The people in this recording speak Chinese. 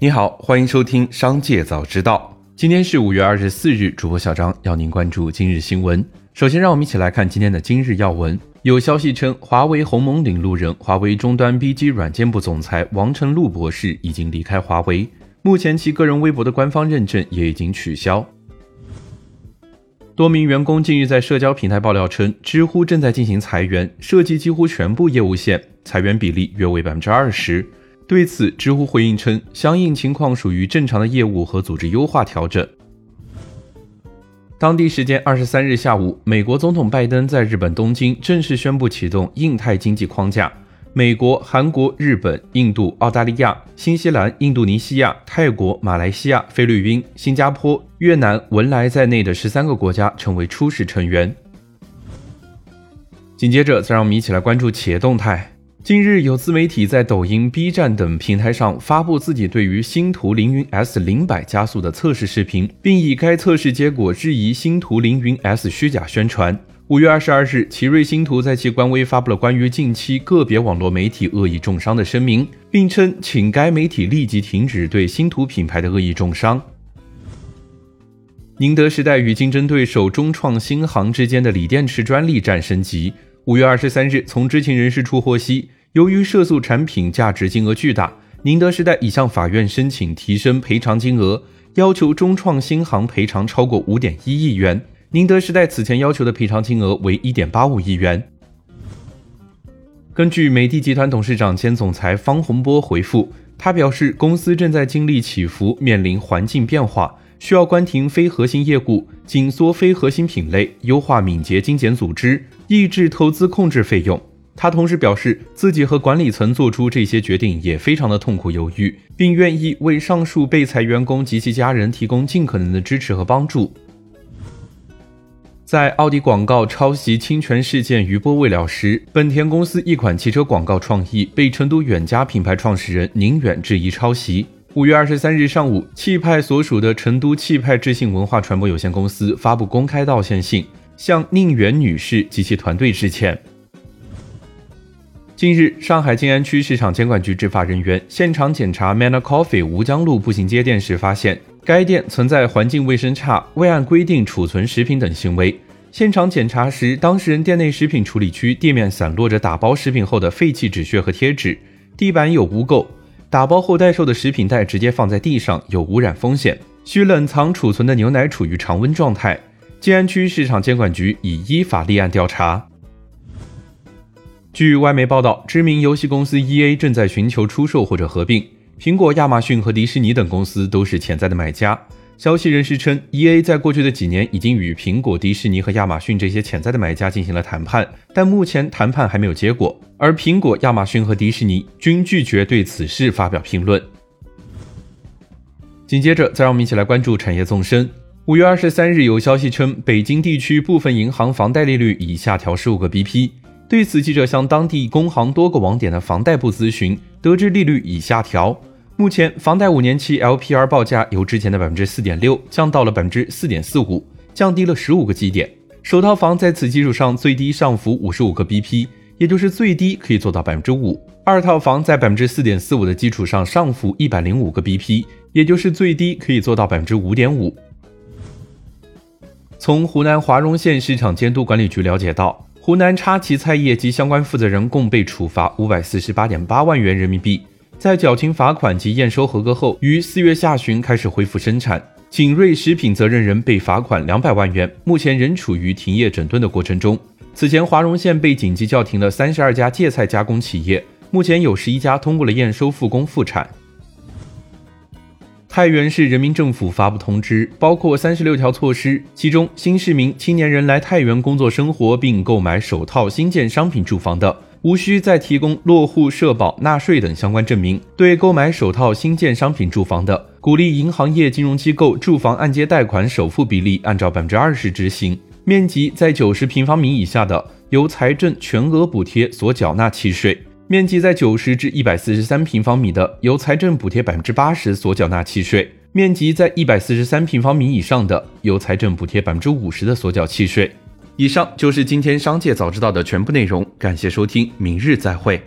你好，欢迎收听《商界早知道》。今天是五月二十四日，主播小张要您关注今日新闻。首先，让我们一起来看今天的今日要闻。有消息称，华为鸿蒙领路人、华为终端 BG 软件部总裁王成禄博士已经离开华为，目前其个人微博的官方认证也已经取消。多名员工近日在社交平台爆料称，知乎正在进行裁员，涉及几乎全部业务线，裁员比例约为百分之二十。对此，知乎回应称，相应情况属于正常的业务和组织优化调整。当地时间二十三日下午，美国总统拜登在日本东京正式宣布启动印太经济框架。美国、韩国、日本、印度、澳大利亚、新西兰、印度尼西亚、泰国、马来西亚、菲律宾、新加坡、越南、文莱在内的十三个国家成为初始成员。紧接着，再让我们一起来关注企业动态。近日，有自媒体在抖音、B 站等平台上发布自己对于星途凌云 S 零百加速的测试视频，并以该测试结果质疑星途凌云 S 虚假宣传。五月二十二日，奇瑞星途在其官微发布了关于近期个别网络媒体恶意重伤的声明，并称请该媒体立即停止对星途品牌的恶意重伤。宁德时代与竞争对手中创新航之间的锂电池专利战升级。五月二十三日，从知情人士处获悉，由于涉诉产品价值金额巨大，宁德时代已向法院申请提升赔偿金额，要求中创新航赔偿超过五点一亿元。宁德时代此前要求的赔偿金额为一点八五亿元。根据美的集团董事长兼总裁方洪波回复，他表示，公司正在经历起伏，面临环境变化，需要关停非核心业务，紧缩非核心品类，优化敏捷精简组织，抑制投资控制费用。他同时表示，自己和管理层做出这些决定也非常的痛苦犹豫，并愿意为上述被裁员工及其家人提供尽可能的支持和帮助。在奥迪广告抄袭侵权事件余波未了时，本田公司一款汽车广告创意被成都远家品牌创始人宁远质疑抄袭。五月二十三日上午，汽派所属的成都汽派智信文化传播有限公司发布公开道歉信，向宁远女士及其团队致歉。近日，上海静安区市场监管局执法人员现场检查 Manner Coffee 吴江路步行街店时，发现。该店存在环境卫生差、未按规定储存食品等行为。现场检查时，当事人店内食品处理区地面散落着打包食品后的废弃纸屑和贴纸，地板有污垢，打包后待售的食品袋直接放在地上，有污染风险。需冷藏储存的牛奶处于常温状态。静安区市场监管局已依法立案调查。据外媒报道，知名游戏公司 EA 正在寻求出售或者合并。苹果、亚马逊和迪士尼等公司都是潜在的买家。消息人士称，EA 在过去的几年已经与苹果、迪士尼和亚马逊这些潜在的买家进行了谈判，但目前谈判还没有结果。而苹果、亚马逊和迪士尼均拒绝对此事发表评论。紧接着，再让我们一起来关注产业纵深。五月二十三日，有消息称，北京地区部分银行房贷利率已下调十五个 BP。对此，记者向当地工行多个网点的房贷部咨询，得知利率已下调。目前，房贷五年期 LPR 报价由之前的百分之四点六降到了百分之四点四五，降低了十五个基点。首套房在此基础上最低上浮五十五个 BP，也就是最低可以做到百分之五。二套房在百分之四点四五的基础上上浮一百零五个 BP，也就是最低可以做到百分之五点五。从湖南华容县市场监督管理局了解到，湖南插旗菜业及相关负责人共被处罚五百四十八点八万元人民币。在缴清罚款及验收合格后，于四月下旬开始恢复生产。景瑞食品责任人被罚款两百万元，目前仍处于停业整顿的过程中。此前，华容县被紧急叫停了三十二家芥菜加工企业，目前有十一家通过了验收复工复产。太原市人民政府发布通知，包括三十六条措施，其中新市民、青年人来太原工作生活并购买首套新建商品住房的。无需再提供落户、社保、纳税等相关证明。对购买首套新建商品住房的，鼓励银行业金融机构住房按揭贷款首付比例按照百分之二十执行。面积在九十平方米以下的，由财政全额补贴所缴纳契税；面积在九十至一百四十三平方米的，由财政补贴百分之八十所缴纳契税；面积在一百四十三平方米以上的，由财政补贴百分之五十的所缴契税。以上就是今天商界早知道的全部内容，感谢收听，明日再会。